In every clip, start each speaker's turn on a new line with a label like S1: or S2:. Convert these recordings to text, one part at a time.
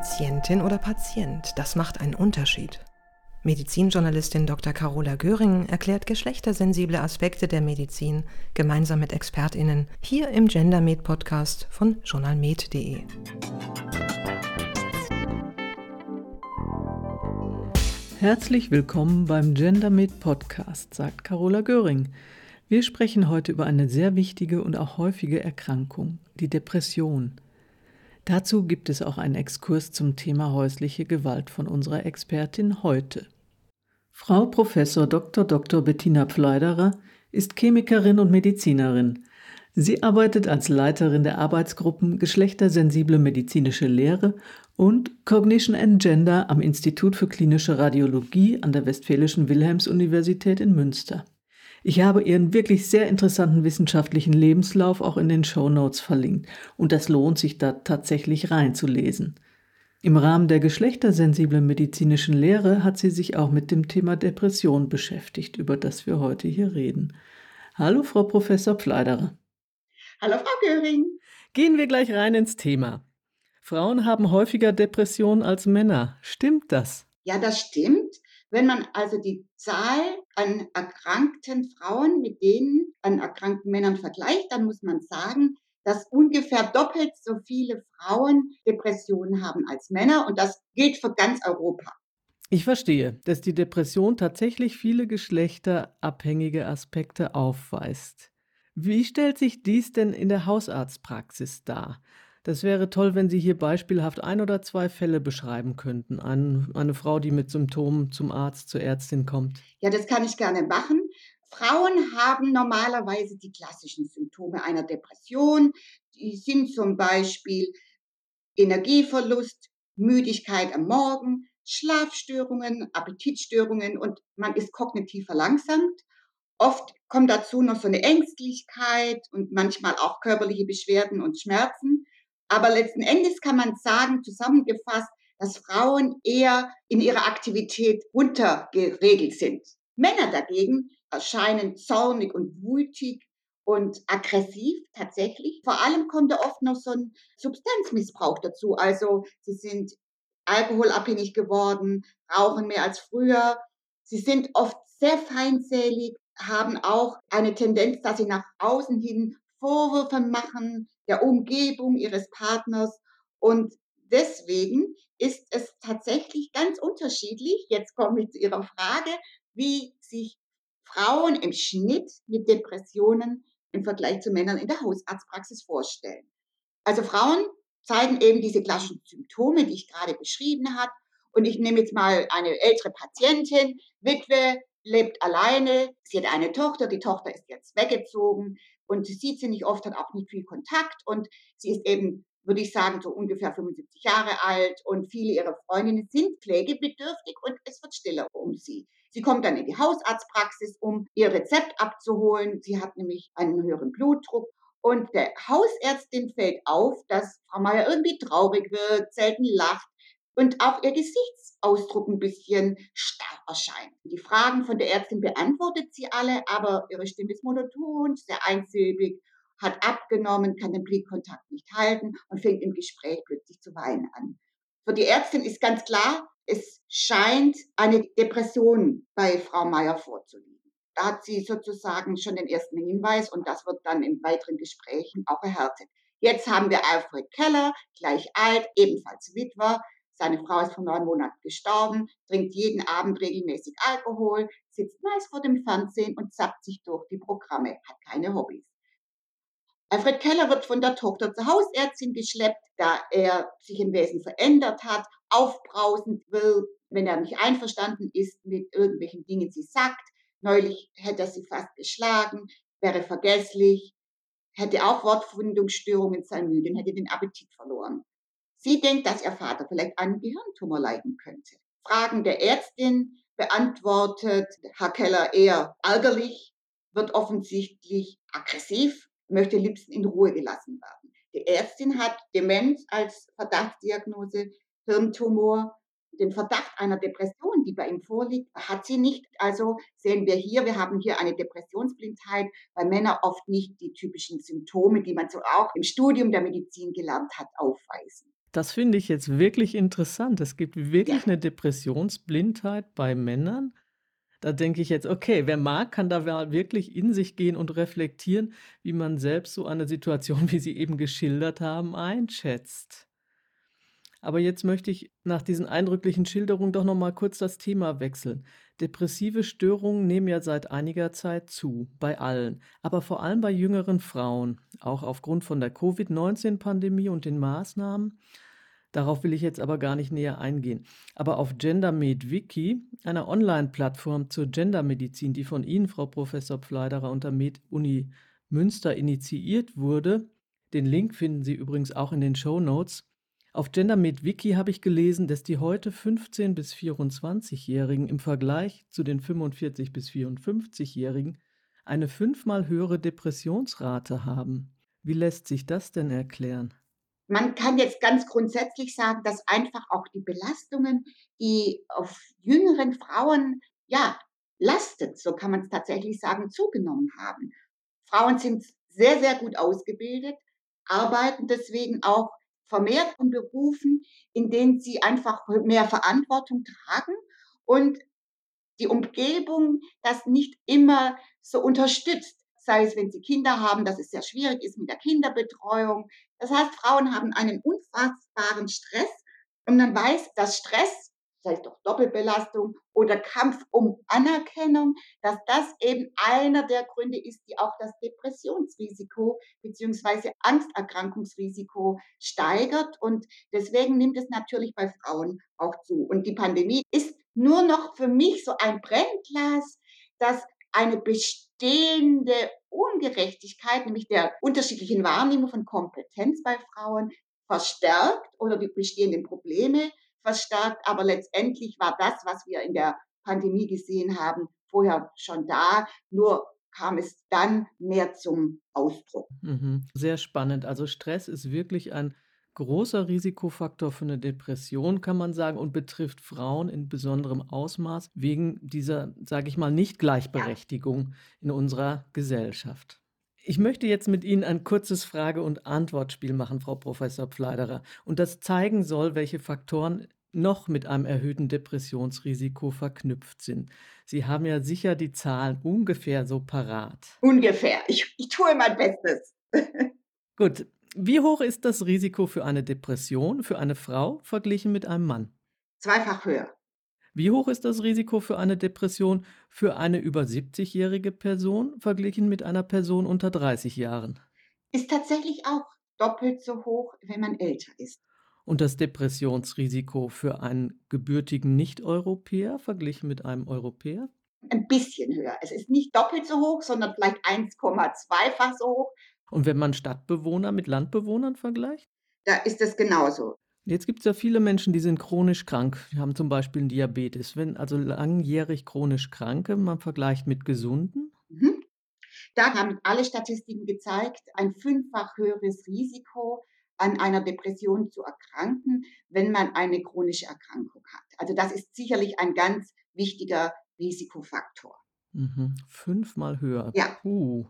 S1: Patientin oder Patient, das macht einen Unterschied. Medizinjournalistin Dr. Carola Göring erklärt geschlechtersensible Aspekte der Medizin gemeinsam mit ExpertInnen hier im GenderMed Podcast von journalmed.de.
S2: Herzlich willkommen beim GenderMed Podcast, sagt Carola Göring. Wir sprechen heute über eine sehr wichtige und auch häufige Erkrankung, die Depression. Dazu gibt es auch einen Exkurs zum Thema häusliche Gewalt von unserer Expertin heute. Frau Prof. Dr. Dr. Bettina Pfleiderer ist Chemikerin und Medizinerin. Sie arbeitet als Leiterin der Arbeitsgruppen Geschlechtersensible medizinische Lehre und Cognition and Gender am Institut für klinische Radiologie an der Westfälischen Wilhelms-Universität in Münster. Ich habe Ihren wirklich sehr interessanten wissenschaftlichen Lebenslauf auch in den Show Notes verlinkt und das lohnt sich da tatsächlich reinzulesen. Im Rahmen der geschlechtersensiblen medizinischen Lehre hat sie sich auch mit dem Thema Depression beschäftigt, über das wir heute hier reden. Hallo, Frau Professor Pfleiderer.
S3: Hallo, Frau Göring.
S2: Gehen wir gleich rein ins Thema. Frauen haben häufiger Depressionen als Männer. Stimmt das?
S3: Ja, das stimmt. Wenn man also die Zahl an erkrankten Frauen mit denen an erkrankten Männern vergleicht, dann muss man sagen, dass ungefähr doppelt so viele Frauen Depressionen haben als Männer und das gilt für ganz Europa.
S2: Ich verstehe, dass die Depression tatsächlich viele geschlechterabhängige Aspekte aufweist. Wie stellt sich dies denn in der Hausarztpraxis dar? Das wäre toll, wenn Sie hier beispielhaft ein oder zwei Fälle beschreiben könnten. Ein, eine Frau, die mit Symptomen zum Arzt, zur Ärztin kommt.
S3: Ja, das kann ich gerne machen. Frauen haben normalerweise die klassischen Symptome einer Depression. Die sind zum Beispiel Energieverlust, Müdigkeit am Morgen, Schlafstörungen, Appetitstörungen und man ist kognitiv verlangsamt. Oft kommt dazu noch so eine Ängstlichkeit und manchmal auch körperliche Beschwerden und Schmerzen. Aber letzten Endes kann man sagen, zusammengefasst, dass Frauen eher in ihrer Aktivität untergeregelt sind. Männer dagegen erscheinen zornig und wütig und aggressiv tatsächlich. Vor allem kommt da oft noch so ein Substanzmissbrauch dazu. Also sie sind alkoholabhängig geworden, rauchen mehr als früher. Sie sind oft sehr feindselig, haben auch eine Tendenz, dass sie nach außen hin Vorwürfe machen der Umgebung ihres Partners. Und deswegen ist es tatsächlich ganz unterschiedlich. Jetzt komme ich zu Ihrer Frage, wie sich Frauen im Schnitt mit Depressionen im Vergleich zu Männern in der Hausarztpraxis vorstellen. Also Frauen zeigen eben diese klassischen Symptome, die ich gerade beschrieben habe. Und ich nehme jetzt mal eine ältere Patientin, Witwe, lebt alleine, sie hat eine Tochter, die Tochter ist jetzt weggezogen und sie sieht sie nicht oft, hat auch nicht viel Kontakt und sie ist eben, würde ich sagen, so ungefähr 75 Jahre alt und viele ihrer Freundinnen sind pflegebedürftig und es wird stiller um sie. Sie kommt dann in die Hausarztpraxis, um ihr Rezept abzuholen. Sie hat nämlich einen höheren Blutdruck und der Hausärztin fällt auf, dass Frau Meier irgendwie traurig wird, selten lacht, und auch ihr Gesichtsausdruck ein bisschen starr erscheint. Die Fragen von der Ärztin beantwortet sie alle, aber ihre Stimme ist monoton, sehr einsilbig, hat abgenommen, kann den Blickkontakt nicht halten und fängt im Gespräch plötzlich zu weinen an. Für die Ärztin ist ganz klar, es scheint eine Depression bei Frau Meier vorzuliegen. Da hat sie sozusagen schon den ersten Hinweis und das wird dann in weiteren Gesprächen auch erhärtet. Jetzt haben wir Alfred Keller, gleich alt, ebenfalls Witwer, seine Frau ist vor neun Monaten gestorben, trinkt jeden Abend regelmäßig Alkohol, sitzt meist vor dem Fernsehen und zappt sich durch die Programme, hat keine Hobbys. Alfred Keller wird von der Tochter zur Hausärztin geschleppt, da er sich im Wesen verändert hat, aufbrausend will, wenn er nicht einverstanden ist mit irgendwelchen Dingen, sie sagt. Neulich hätte er sie fast geschlagen, wäre vergesslich, hätte auch Wortfindungsstörungen sein müde und hätte den Appetit verloren. Sie denkt, dass ihr Vater vielleicht einen Gehirntumor leiden könnte. Fragen der Ärztin beantwortet Herr Keller eher ärgerlich, wird offensichtlich aggressiv, möchte liebsten in Ruhe gelassen werden. Die Ärztin hat Demenz als Verdachtsdiagnose, Hirntumor. Den Verdacht einer Depression, die bei ihm vorliegt, hat sie nicht. Also sehen wir hier, wir haben hier eine Depressionsblindheit, weil Männer oft nicht die typischen Symptome, die man so auch im Studium der Medizin gelernt hat, aufweisen.
S2: Das finde ich jetzt wirklich interessant. Es gibt wirklich
S3: Ja.
S2: eine Depressionsblindheit bei Männern. Da denke ich jetzt: „Okay, wer mag, kann da wa wirklich in sich gehen und reflektieren, wie man selbst so eine Situation, wie Sie eben geschildert haben, einschätzt.“ Aber jetzt möchte ich nach diesen eindrücklichen Schilderungen doch noch mal kurz das Thema wechseln. Depressive Störungen nehmen ja seit einiger Zeit zu, bei allen, aber vor allem bei jüngeren Frauen, auch aufgrund von der Covid-19-Pandemie und den Maßnahmen. Darauf will ich jetzt aber gar nicht näher eingehen. Aber auf GenderMed Wiki, einer Online-Plattform zur Gendermedizin, die von Ihnen, Frau Professor Pfleiderer, und der Med-Uni Münster initiiert wurde, den Link finden Sie übrigens auch in den Show Notes. Auf GenderMed Wiki habe ich gelesen, dass die heute 15- bis 24-Jährigen im Vergleich zu den 45- bis 54-Jährigen eine fünfmal höhere Depressionsrate haben. Wie lässt sich das denn erklären?
S3: Man kann jetzt ganz grundsätzlich sagen, dass einfach auch die Belastungen, die auf jüngeren Frauen, ja, lastet, so kann man es tatsächlich sagen, zugenommen haben. Frauen sind sehr, sehr gut ausgebildet, arbeiten deswegen auch vermehrt in Berufen, in denen sie einfach mehr Verantwortung tragen und die Umgebung das nicht immer so unterstützt. Sei es, wenn sie Kinder haben, dass es sehr schwierig ist mit der Kinderbetreuung. Das heißt, Frauen haben einen unfassbaren Stress und man weiß, dass Stress, es doch Doppelbelastung oder Kampf um Anerkennung, dass das eben einer der Gründe ist, die auch das Depressionsrisiko beziehungsweise Angsterkrankungsrisiko steigert. Und deswegen nimmt es natürlich bei Frauen auch zu. Und die Pandemie ist nur noch für mich so ein Brennglas, das eine bestehende Ungerechtigkeit, nämlich der unterschiedlichen Wahrnehmung von Kompetenz bei Frauen, verstärkt oder die bestehenden Probleme verstärkt. Aber letztendlich war das, was wir in der Pandemie gesehen haben, vorher schon da, nur kam es dann mehr zum Ausdruck.
S2: Mhm. Sehr spannend. Also Stress ist wirklich ein großer Risikofaktor für eine Depression, kann man sagen, und betrifft Frauen in besonderem Ausmaß wegen dieser, sage ich mal,
S3: Ja.
S2: Nichtgleichberechtigung in unserer Gesellschaft. Ich möchte jetzt mit Ihnen ein kurzes Frage und Antwortspiel machen, Frau Professor Pfleiderer, und das zeigen soll, welche Faktoren noch mit einem erhöhten Depressionsrisiko verknüpft sind. Sie haben ja sicher die Zahlen ungefähr so parat.
S3: Ungefähr. Ich ich tue mein Bestes.
S2: Gut. Wie hoch ist das Risiko für eine Depression für eine Frau verglichen mit einem Mann?
S3: Zweifach höher.
S2: Wie hoch ist das Risiko für eine Depression für eine über 70-jährige Person verglichen mit einer Person unter 30 Jahren?
S3: Ist tatsächlich auch doppelt so hoch, wenn man älter ist.
S2: Und das Depressionsrisiko für einen gebürtigen Nicht-Europäer verglichen mit einem Europäer?
S3: Ein bisschen höher. Es ist nicht doppelt so hoch, sondern vielleicht 1,2-fach so hoch.
S2: Und wenn man Stadtbewohner mit Landbewohnern vergleicht?
S3: Da ist es genauso.
S2: Jetzt gibt es ja viele Menschen, die sind chronisch krank. Die haben zum Beispiel 'n Diabetes. Wenn also langjährig chronisch Kranke man vergleicht mit Gesunden?
S3: Mhm. Da haben alle Statistiken gezeigt, ein fünffach höheres Risiko, an einer Depression zu erkranken, wenn man eine chronische Erkrankung hat. Also das ist sicherlich ein ganz wichtiger Risikofaktor.
S2: Mhm. Fünfmal höher.
S3: Ja.
S2: Puh.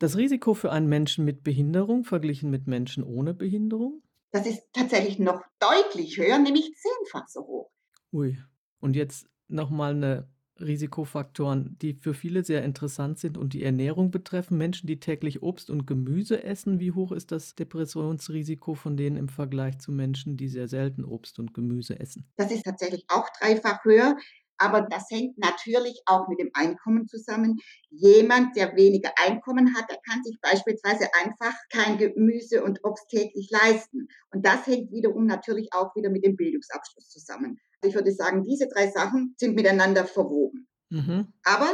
S2: Das Risiko für einen Menschen mit Behinderung verglichen mit Menschen ohne Behinderung?
S3: Das ist tatsächlich noch deutlich höher, nämlich zehnfach so hoch.
S2: Ui. Und jetzt noch mal 'ne Risikofaktoren, die für viele sehr interessant sind und die Ernährung betreffen. Menschen, die täglich Obst und Gemüse essen, wie hoch ist das Depressionsrisiko von denen im Vergleich zu Menschen, die sehr selten Obst und Gemüse essen?
S3: Das ist tatsächlich auch dreifach höher, aber das hängt natürlich auch mit dem Einkommen zusammen. Jemand, der weniger Einkommen hat, der kann sich beispielsweise einfach kein Gemüse und Obst täglich leisten. Und das hängt wiederum natürlich auch wieder mit dem Bildungsabschluss zusammen. Ich würde sagen, diese 3 Sachen sind miteinander verwoben.
S2: Mhm.
S3: Aber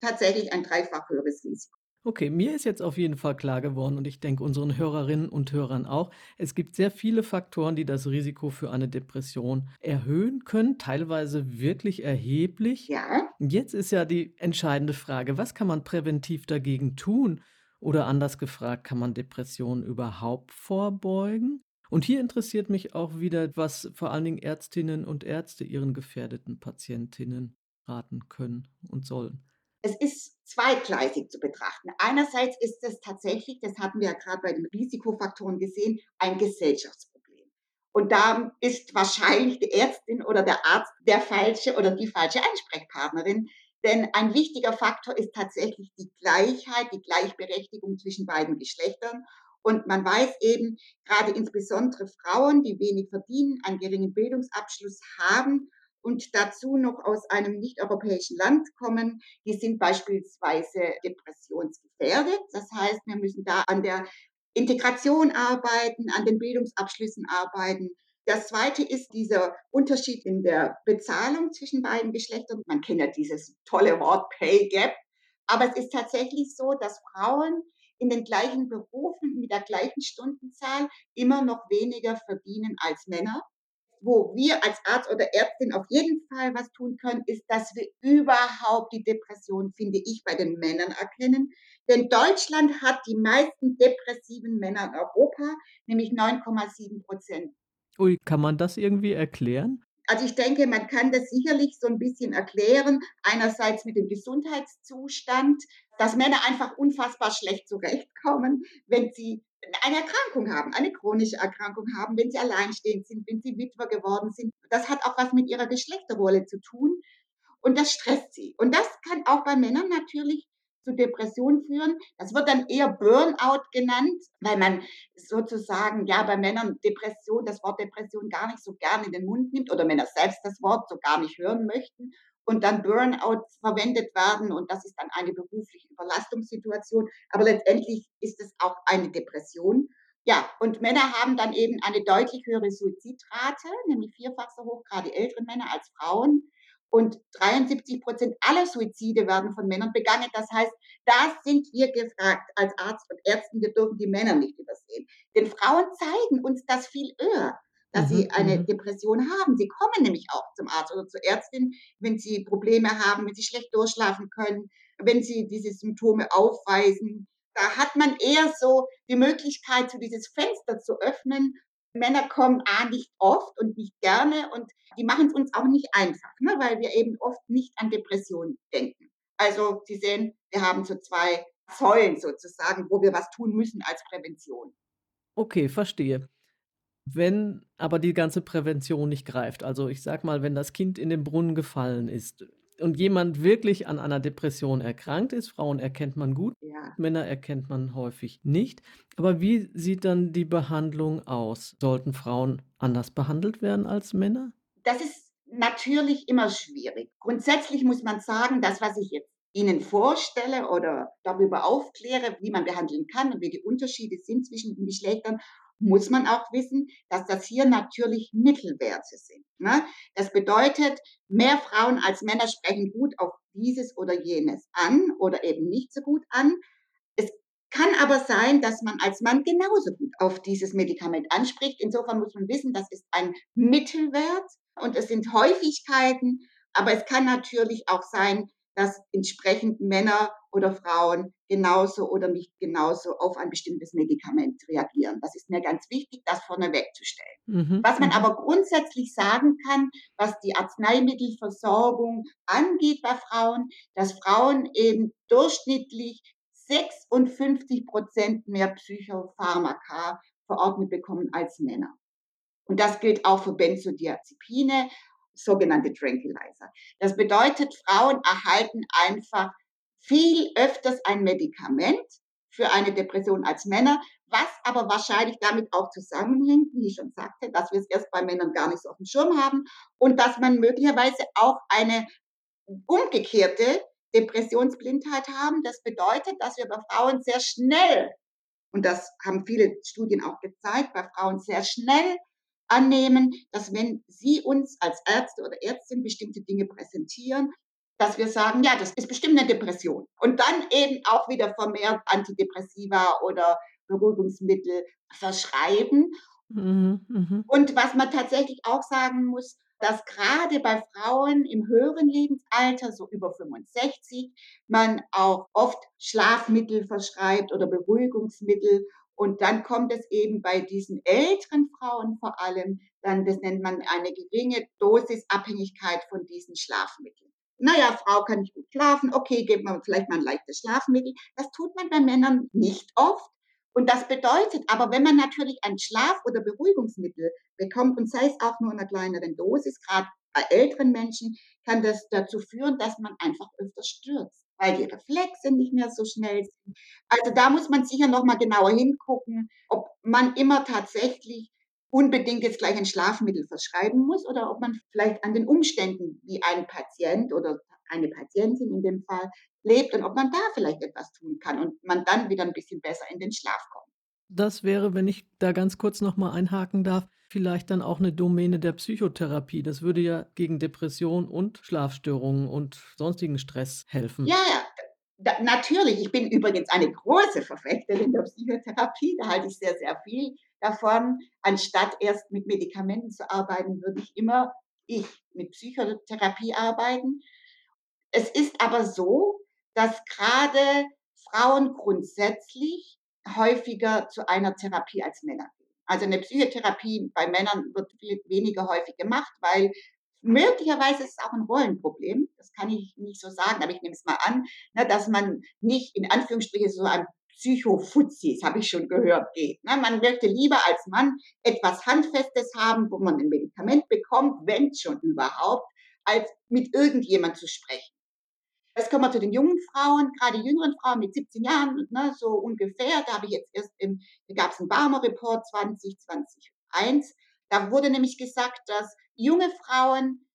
S3: tatsächlich ein dreifach höheres Risiko.
S2: Okay, mir ist jetzt auf jeden Fall klar geworden und ich denke unseren Hörerinnen und Hörern auch, es gibt sehr viele Faktoren, die das Risiko für eine Depression erhöhen können, teilweise wirklich erheblich.
S3: Ja.
S2: Jetzt ist ja die entscheidende Frage, was kann man präventiv dagegen tun? Oder anders gefragt, kann man Depressionen überhaupt vorbeugen? Und hier interessiert mich auch wieder, was vor allen Dingen Ärztinnen und Ärzte ihren gefährdeten Patientinnen raten können und sollen.
S3: Es ist zweigleisig zu betrachten. Einerseits ist es tatsächlich, das hatten wir ja grad bei den Risikofaktoren gesehen, ein Gesellschaftsproblem. Und da ist wahrscheinlich die Ärztin oder der Arzt der falsche oder die falsche Ansprechpartnerin. Denn ein wichtiger Faktor ist tatsächlich die Gleichheit, die Gleichberechtigung zwischen beiden Geschlechtern. Und man weiß eben, gerade insbesondere Frauen, die wenig verdienen, einen geringen Bildungsabschluss haben und dazu noch aus einem nicht-europäischen Land kommen, die sind beispielsweise depressionsgefährdet. Das heißt, wir müssen da an der Integration arbeiten, an den Bildungsabschlüssen arbeiten. Das zweite ist dieser Unterschied in der Bezahlung zwischen beiden Geschlechtern. Man kennt ja dieses tolle Wort Pay Gap. Aber es ist tatsächlich so, dass Frauen in den gleichen Berufen mit der gleichen Stundenzahl immer noch weniger verdienen als Männer wo wir als Arzt oder Ärztin auf jeden Fall was tun können, ist, dass wir überhaupt die Depression, finde ich, bei den Männern erkennen. Denn Deutschland hat die meisten depressiven Männer in Europa, nämlich 9,7 Prozent.
S2: Ui, kann man das irgendwie erklären?
S3: Also ich denke, man kann das sicherlich so ein bisschen erklären. Einerseits mit dem Gesundheitszustand, dass Männer einfach unfassbar schlecht zurechtkommen, wenn sie eine Erkrankung haben, eine chronische Erkrankung haben, wenn sie alleinstehend sind, wenn sie Witwer geworden sind. Das hat auch was mit ihrer Geschlechterrolle zu tun und das stresst sie. Und das kann auch bei Männern natürlich zu Depressionen führen. Das wird dann eher Burnout genannt, weil man sozusagen ja bei Männern Depression, das Wort Depression gar nicht so gerne in den Mund nimmt oder Männer selbst das Wort so gar nicht hören möchten und dann Burnout verwendet werden und das ist dann eine berufliche Überlastungssituation. Aber letztendlich ist es auch eine Depression. Ja, und Männer haben dann eben eine deutlich höhere Suizidrate, nämlich vierfach so hoch, gerade ältere Männer als Frauen. Und 73 Prozent aller Suizide werden von Männern begangen. Das heißt, da sind wir gefragt als Arzt und Ärzten. Wir dürfen die Männer nicht übersehen. Denn Frauen zeigen uns das viel eher dass mhm, sie eine mhm. Depression haben. Sie kommen nämlich auch zum Arzt oder zur Ärztin, wenn sie Probleme haben, wenn sie schlecht durchschlafen können, wenn sie diese Symptome aufweisen. Da hat man eher so die Möglichkeit, so dieses Fenster zu öffnen. Männer kommen A nicht oft und nicht gerne und die machen es uns auch nicht einfach, ne, weil wir eben oft nicht an Depressionen denken. Also Sie sehen, wir haben so zwei Säulen sozusagen, wo wir was tun müssen als Prävention.
S2: Okay, verstehe. Wenn aber die ganze Prävention nicht greift, also ich sag mal, wenn das Kind in den Brunnen gefallen ist und jemand wirklich an einer Depression erkrankt ist, Frauen erkennt man gut,
S3: Ja.
S2: Männer erkennt man häufig nicht. Aber wie sieht dann die Behandlung aus? Sollten Frauen anders behandelt werden als Männer?
S3: Das ist natürlich immer schwierig. Grundsätzlich muss man sagen, das, was ich jetzt Ihnen vorstelle oder darüber aufkläre, wie man behandeln kann und wie die Unterschiede sind zwischen den Geschlechtern, muss man auch wissen, dass das hier natürlich Mittelwerte sind. Ne? Das bedeutet, mehr Frauen als Männer sprechen gut auf dieses oder jenes an oder eben nicht so gut an. Es kann aber sein, dass man als Mann genauso gut auf dieses Medikament anspricht. Insofern muss man wissen, das ist ein Mittelwert und es sind Häufigkeiten, aber es kann natürlich auch sein, dass entsprechend Männer oder Frauen genauso oder nicht genauso auf ein bestimmtes Medikament reagieren. Das ist mir ganz wichtig, das vorneweg zu stellen. Mhm. Was man mhm. aber grundsätzlich sagen kann, was die Arzneimittelversorgung angeht bei Frauen, dass Frauen eben durchschnittlich 56 Prozent mehr Psychopharmaka verordnet bekommen als Männer. Und das gilt auch für Benzodiazepine, sogenannte Tranquilizer. Das bedeutet, Frauen erhalten einfach viel öfters ein Medikament für eine Depression als Männer, was aber wahrscheinlich damit auch zusammenhängt, wie ich schon sagte, dass wir es erst bei Männern gar nicht so auf dem Schirm haben und dass man möglicherweise auch eine umgekehrte Depressionsblindheit haben. Das bedeutet, dass wir bei Frauen sehr schnell, und das haben viele Studien auch gezeigt, bei Frauen sehr schnell annehmen, dass wenn Sie uns als Ärzte oder Ärztin bestimmte Dinge präsentieren, dass wir sagen, ja, das ist bestimmt eine Depression. Und dann eben auch wieder vermehrt Antidepressiva oder Beruhigungsmittel verschreiben. Mhm, mh. Und was man tatsächlich auch sagen muss, dass gerade bei Frauen im höheren Lebensalter, so über 65, man auch oft Schlafmittel verschreibt oder Beruhigungsmittel und dann kommt es eben bei diesen älteren Frauen vor allem, dann, das nennt man eine geringe Dosisabhängigkeit von diesen Schlafmitteln. Naja, Frau kann nicht gut schlafen, okay, geben wir vielleicht mal ein leichtes Schlafmittel. Das tut man bei Männern nicht oft. Und das bedeutet aber, wenn man natürlich ein Schlaf- oder Beruhigungsmittel bekommt und sei es auch nur in einer kleineren Dosis, gerade bei älteren Menschen, kann das dazu führen, dass man einfach öfter stürzt, weil die Reflexe nicht mehr so schnell sind. Also da muss man sicher noch mal genauer hingucken, ob man immer tatsächlich unbedingt jetzt gleich ein Schlafmittel verschreiben muss oder ob man vielleicht an den Umständen, wie ein Patient oder eine Patientin in dem Fall lebt und ob man da vielleicht etwas tun kann und man dann wieder ein bisschen besser in den Schlaf kommt.
S2: Das wäre, wenn ich da ganz kurz noch mal einhaken darf, vielleicht dann auch eine Domäne der Psychotherapie. Das würde ja gegen Depression und Schlafstörungen und sonstigen Stress helfen.
S3: Ja, ja, da, natürlich. Ich bin übrigens eine große Verfechterin der Psychotherapie. Da halte ich sehr, sehr viel davon. Anstatt erst mit Medikamenten zu arbeiten, würde ich immer ich mit Psychotherapie arbeiten. Es ist aber so, dass gerade Frauen grundsätzlich häufiger zu einer Therapie als Männer gehen. Also eine Psychotherapie bei Männern wird viel weniger häufig gemacht, weil möglicherweise ist es auch ein Rollenproblem. Das kann ich nicht so sagen, aber ich nehme es mal an, ne, dass man nicht in Anführungsstrichen so ein Psychofuzis, habe ich schon gehört, geht. Ne? Man möchte lieber als Mann etwas Handfestes haben, wo man ein Medikament bekommt, wenn schon überhaupt, als mit irgendjemand zu sprechen. Jetzt kommen wir zu den jungen Frauen, gerade jüngeren Frauen mit 17 Jahren, ne, so ungefähr. Da habe ich jetzt erst im, da gab es einen Barmer Report 2021. Da wurde nämlich gesagt, dass junge Frauen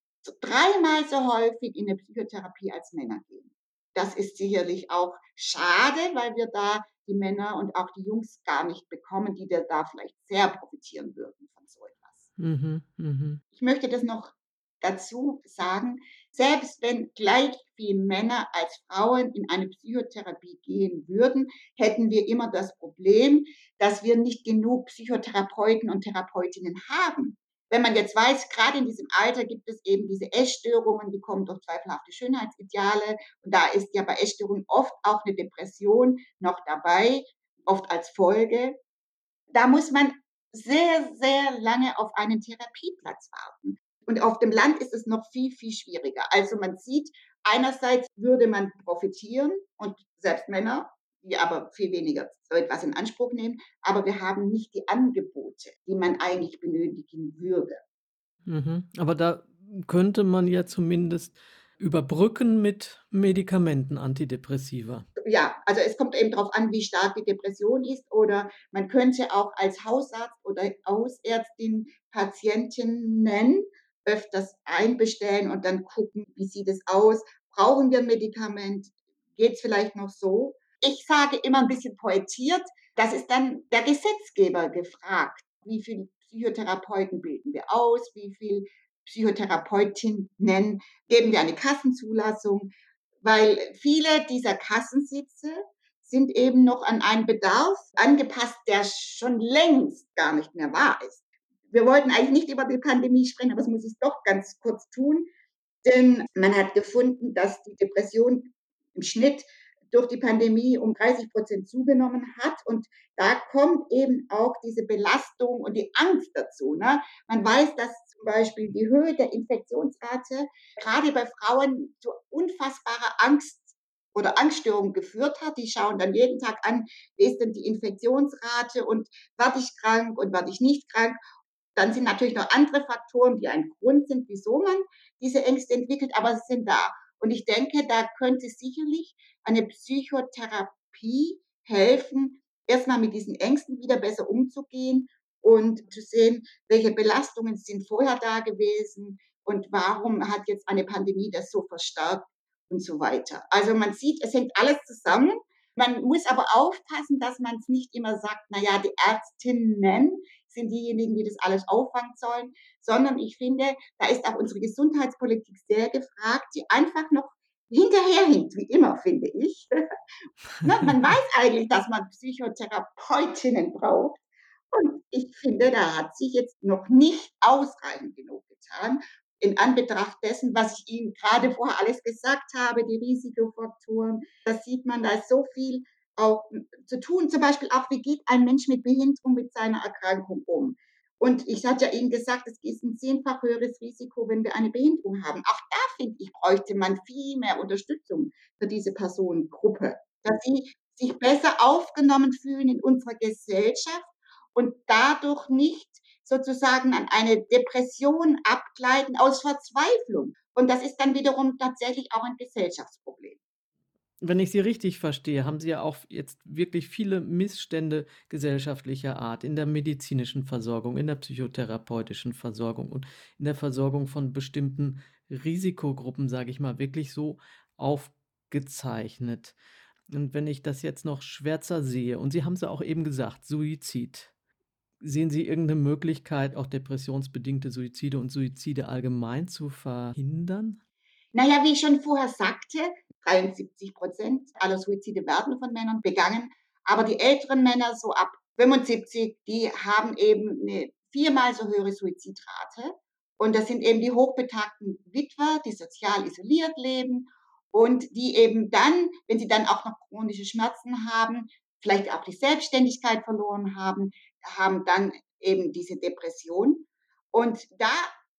S3: dreimal so häufig in der Psychotherapie als Männer gehen. Das ist sicherlich auch schade, weil wir da die Männer und auch die Jungs gar nicht bekommen, die da vielleicht sehr profitieren würden von so etwas. Mhm, mh. Ich möchte das noch dazu sagen, selbst wenn gleich viele Männer als Frauen in eine Psychotherapie gehen würden, hätten wir immer das Problem, dass wir nicht genug Psychotherapeuten und Therapeutinnen haben. Wenn man jetzt weiß, gerade in diesem Alter gibt es eben diese Essstörungen, die kommen durch zweifelhafte Schönheitsideale. Und da ist ja bei Essstörungen oft auch eine Depression noch dabei, oft als Folge. Da muss man sehr, sehr lange auf einen Therapieplatz warten. Und auf dem Land ist es noch viel, viel schwieriger. Also man sieht, einerseits würde man profitieren und selbst Männer, die aber viel weniger so etwas in Anspruch nehmen, aber wir haben nicht die Angebote, die man eigentlich benötigen würde.
S2: Mhm. Aber da könnte man ja zumindest überbrücken mit Medikamenten, Antidepressiva.
S3: Ja, also es kommt eben darauf an, wie stark die Depression ist oder man könnte auch als Hausarzt oder Hausärztin Patientinnen öfters einbestellen und dann gucken, wie sieht es aus, brauchen wir ein Medikament, geht es vielleicht noch so. Ich sage immer ein bisschen poetiert, das ist dann der Gesetzgeber gefragt, wie viele Psychotherapeuten bilden wir aus, wie viele Psychotherapeutinnen geben wir eine Kassenzulassung, weil viele dieser Kassensitze sind eben noch an einen Bedarf angepasst, der schon längst gar nicht mehr wahr ist. Wir wollten eigentlich nicht über die Pandemie sprechen, aber das muss ich doch ganz kurz tun. Denn man hat gefunden, dass die Depression im Schnitt durch die Pandemie um 30 Prozent zugenommen hat. Und da kommt eben auch diese Belastung und die Angst dazu. Ne? Man weiß, dass zum Beispiel die Höhe der Infektionsrate gerade bei Frauen zu unfassbarer Angst oder Angststörungen geführt hat. Die schauen dann jeden Tag an, wie ist denn die Infektionsrate und werde ich krank und werde ich nicht krank. Dann sind natürlich noch andere Faktoren, die ein Grund sind, wieso man diese Ängste entwickelt, aber sie sind da. Und ich denke, da könnte sicherlich eine Psychotherapie helfen, erstmal mit diesen Ängsten wieder besser umzugehen und zu sehen, welche Belastungen sind vorher da gewesen und warum hat jetzt eine Pandemie das so verstärkt und so weiter. Also man sieht, es hängt alles zusammen. Man muss aber aufpassen, dass man es nicht immer sagt, na ja, die Ärztinnen sind diejenigen, die das alles auffangen sollen, sondern ich finde, da ist auch unsere Gesundheitspolitik sehr gefragt, die einfach noch hinterherhinkt, wie immer, finde ich. ne, man weiß eigentlich, dass man Psychotherapeutinnen braucht. Und ich finde, da hat sich jetzt noch nicht ausreichend genug getan. In Anbetracht dessen, was ich Ihnen gerade vorher alles gesagt habe, die Risikofaktoren, da sieht man, da ist so viel auch zu tun. Zum Beispiel auch, wie geht ein Mensch mit Behinderung mit seiner Erkrankung um? Und ich hatte ja Ihnen gesagt, es ist ein zehnfach höheres Risiko, wenn wir eine Behinderung haben. Auch da, finde ich, bräuchte man viel mehr Unterstützung für diese Personengruppe, dass sie sich besser aufgenommen fühlen in unserer Gesellschaft und dadurch nicht sozusagen an eine Depression abgleiten aus Verzweiflung. Und das ist dann wiederum tatsächlich auch ein Gesellschaftsproblem.
S2: Wenn ich Sie richtig verstehe, haben Sie ja auch jetzt wirklich viele Missstände gesellschaftlicher Art in der medizinischen Versorgung, in der psychotherapeutischen Versorgung und in der Versorgung von bestimmten Risikogruppen, sage ich mal, wirklich so aufgezeichnet. Und wenn ich das jetzt noch schwärzer sehe, und Sie haben es ja auch eben gesagt, Suizid. Sehen Sie irgendeine Möglichkeit, auch depressionsbedingte Suizide und Suizide allgemein zu verhindern?
S3: Naja, wie ich schon vorher sagte, 73 Prozent aller Suizide werden von Männern begangen. Aber die älteren Männer, so ab 75, die haben eben eine viermal so höhere Suizidrate. Und das sind eben die hochbetagten Witwer, die sozial isoliert leben und die eben dann, wenn sie dann auch noch chronische Schmerzen haben, vielleicht auch die Selbstständigkeit verloren haben, haben dann eben diese Depression. Und da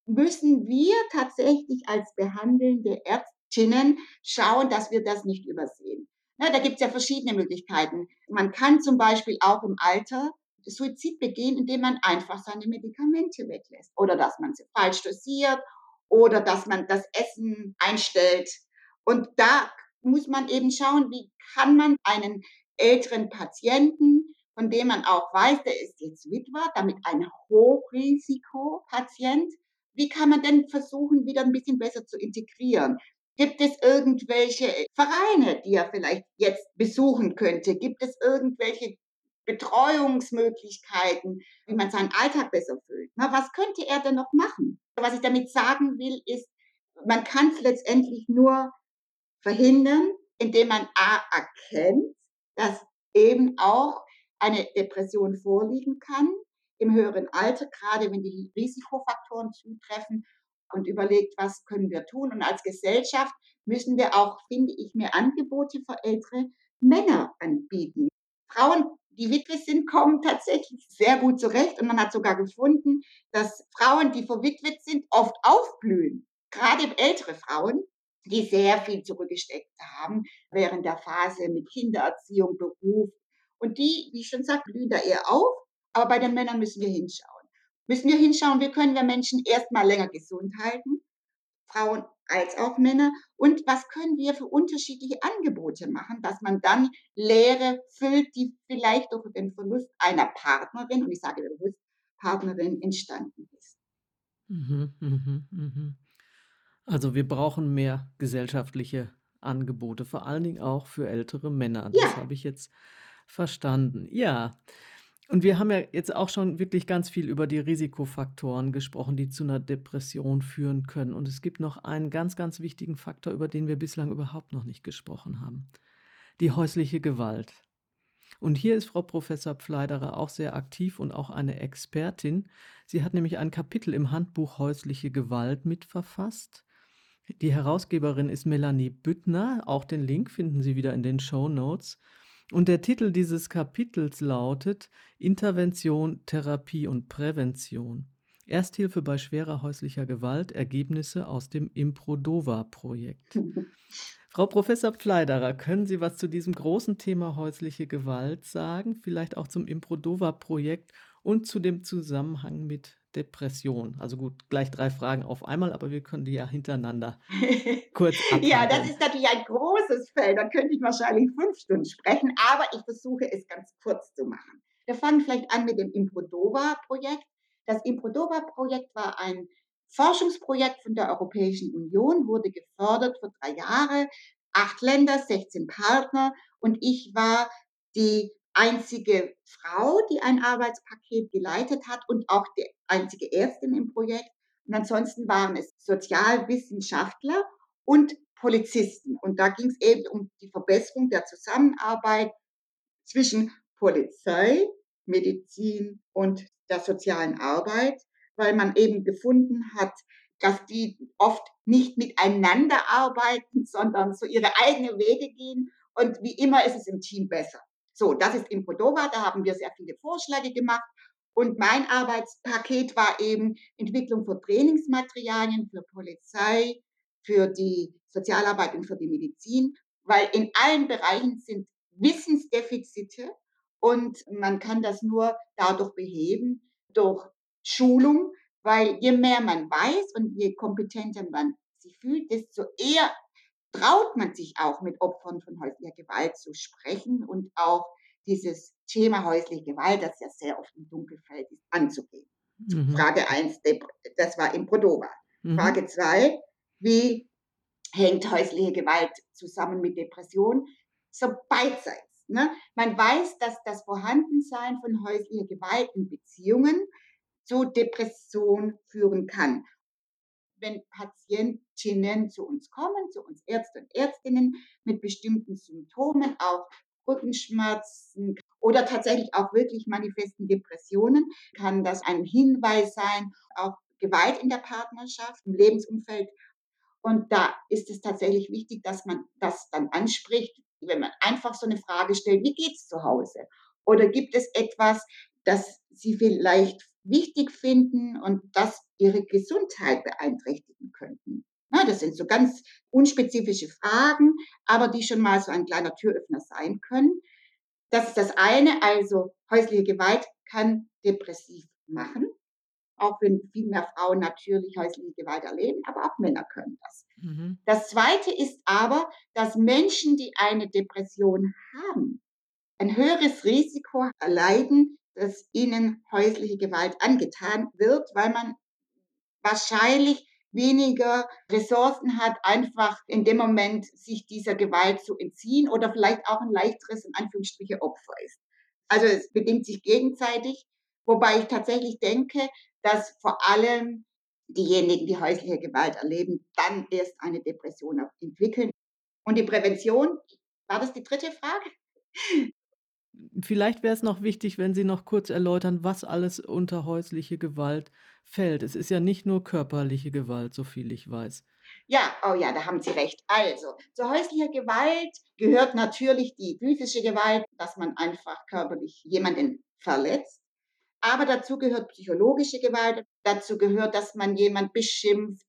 S3: müssen wir tatsächlich als behandelnde Ärztinnen schauen, dass wir das nicht übersehen. Na, da gibt es ja verschiedene Möglichkeiten. Man kann zum Beispiel auch im Alter Suizid begehen, indem man einfach seine Medikamente weglässt oder dass man sie falsch dosiert oder dass man das Essen einstellt. Und da muss man eben schauen, wie kann man einen älteren Patienten, von dem man auch weiß, der ist jetzt Witwer, damit ein Hochrisikopatient, wie kann man denn versuchen, wieder ein bisschen besser zu integrieren? Gibt es irgendwelche Vereine, die er vielleicht jetzt besuchen könnte? Gibt es irgendwelche Betreuungsmöglichkeiten, wie man seinen Alltag besser füllt? Na, was könnte er denn noch machen? Was ich damit sagen will, ist, man kann es letztendlich nur verhindern, indem man A erkennt, dass eben auch eine Depression vorliegen kann im höheren Alter, gerade wenn die Risikofaktoren zutreffen und überlegt, was können wir tun. Und als Gesellschaft müssen wir auch, finde ich, mehr Angebote für ältere Männer anbieten. Frauen, die Witwe sind, kommen tatsächlich sehr gut zurecht. Und man hat sogar gefunden, dass Frauen, die verwitwet sind, oft aufblühen. Gerade ältere Frauen, die sehr viel zurückgesteckt haben während der Phase mit Kindererziehung, Beruf. Und die, wie ich schon sagte, blühen da eher auf aber bei den Männern müssen wir hinschauen. Müssen wir hinschauen, wie können wir Menschen erstmal länger gesund halten, Frauen als auch Männer, und was können wir für unterschiedliche Angebote machen, dass man dann Lehre füllt, die vielleicht durch den Verlust einer Partnerin, und ich sage bewusst Partnerin, entstanden ist.
S2: Mhm, mhm, mhm. Also wir brauchen mehr gesellschaftliche Angebote, vor allen Dingen auch für ältere Männer. Das
S3: Ja,
S2: habe ich jetzt verstanden. Ja. Und wir haben ja jetzt auch schon wirklich ganz viel über die Risikofaktoren gesprochen, die zu einer Depression führen können. Und es gibt noch einen ganz, ganz wichtigen Faktor, über den wir bislang überhaupt noch nicht gesprochen haben. Die häusliche Gewalt. Und hier ist Frau Professor Pfleiderer auch sehr aktiv und auch eine Expertin. Sie hat nämlich ein Kapitel im Handbuch Häusliche Gewalt mitverfasst. Die Herausgeberin ist Melanie Büttner. Auch den Link finden Sie wieder in den Show Notes. Und der Titel dieses Kapitels lautet Intervention, Therapie und Prävention. Ersthilfe bei schwerer häuslicher Gewalt, Ergebnisse aus dem Improdova-Projekt. Frau Professor Pfleiderer, können Sie was zu diesem großen Thema häusliche Gewalt sagen? Vielleicht auch zum Improdova-Projekt und zu dem Zusammenhang mit Depression? Also gut, gleich drei Fragen auf einmal, aber wir können die ja hintereinander kurz abhandeln.
S3: Ja, das ist natürlich ein großes Feld. Da könnte ich wahrscheinlich fünf Stunden sprechen, aber ich versuche es ganz kurz zu machen. Wir fangen vielleicht an mit dem Improdova-Projekt. Das Improdova-Projekt war ein Forschungsprojekt von der Europäischen Union, wurde gefördert für drei Jahre, acht Länder, 16 Partner und ich war die einzige Frau, die ein Arbeitspaket geleitet hat und auch die einzige Ärztin im Projekt. Und ansonsten waren es Sozialwissenschaftler und Polizisten. Und da ging es eben um die Verbesserung der Zusammenarbeit zwischen Polizei, Medizin und der sozialen Arbeit, weil man eben gefunden hat, dass die oft nicht miteinander arbeiten, sondern so ihre eigenen Wege gehen. Und wie immer ist es im Team besser. So, das ist in Cordova, da haben wir sehr viele Vorschläge gemacht. Und mein Arbeitspaket war eben Entwicklung von Trainingsmaterialien für Polizei, für die Sozialarbeit und für die Medizin, weil in allen Bereichen sind Wissensdefizite und man kann das nur dadurch beheben, durch Schulung, weil je mehr man weiß und je kompetenter man sich fühlt, desto eher traut man sich auch mit Opfern von häuslicher Gewalt zu sprechen und auch dieses Thema häusliche Gewalt, das ja sehr oft im Dunkelfeld ist, anzugehen. Mhm. Frage 1, das war in Cordova. Mhm. Frage 2, wie hängt häusliche Gewalt zusammen mit Depression? So beidseits. Ne? Man weiß, dass das Vorhandensein von häuslicher Gewalt in Beziehungen zu Depression führen kann. Wenn Patientinnen zu uns kommen, zu uns Ärzte und Ärztinnen mit bestimmten Symptomen, auch Rückenschmerzen oder tatsächlich auch wirklich manifesten Depressionen, kann das ein Hinweis sein auf Gewalt in der Partnerschaft, im Lebensumfeld. Und da ist es tatsächlich wichtig, dass man das dann anspricht, wenn man einfach so eine Frage stellt, wie geht's zu Hause? Oder gibt es etwas, das Sie vielleicht wichtig finden und das Ihre Gesundheit beeinträchtigen könnten? Na, das sind so ganz unspezifische Fragen, aber die schon mal so ein kleiner Türöffner sein können. Das ist das eine, also häusliche Gewalt kann depressiv machen, auch wenn viel mehr Frauen natürlich häusliche Gewalt erleben, aber auch Männer können das. Mhm. Das zweite ist aber, dass Menschen, die eine Depression haben, ein höheres Risiko erleiden, dass ihnen häusliche Gewalt angetan wird, weil man wahrscheinlich weniger Ressourcen hat, einfach in dem Moment sich dieser Gewalt zu entziehen oder vielleicht auch ein leichteres, in Anführungsstriche, Opfer ist. Also es bedingt sich gegenseitig, wobei ich tatsächlich denke, dass vor allem diejenigen, die häusliche Gewalt erleben, dann erst eine Depression entwickeln. Und die Prävention, war das die dritte Frage?
S2: Vielleicht wäre es noch wichtig, wenn Sie noch kurz erläutern, was alles unter häusliche Gewalt fällt. Es ist ja nicht nur körperliche Gewalt, so viel ich weiß.
S3: Ja, oh ja, da haben Sie recht. Also, zur häuslicher Gewalt gehört natürlich die physische Gewalt, dass man einfach körperlich jemanden verletzt. Aber dazu gehört psychologische Gewalt, dazu gehört, dass man jemand beschimpft,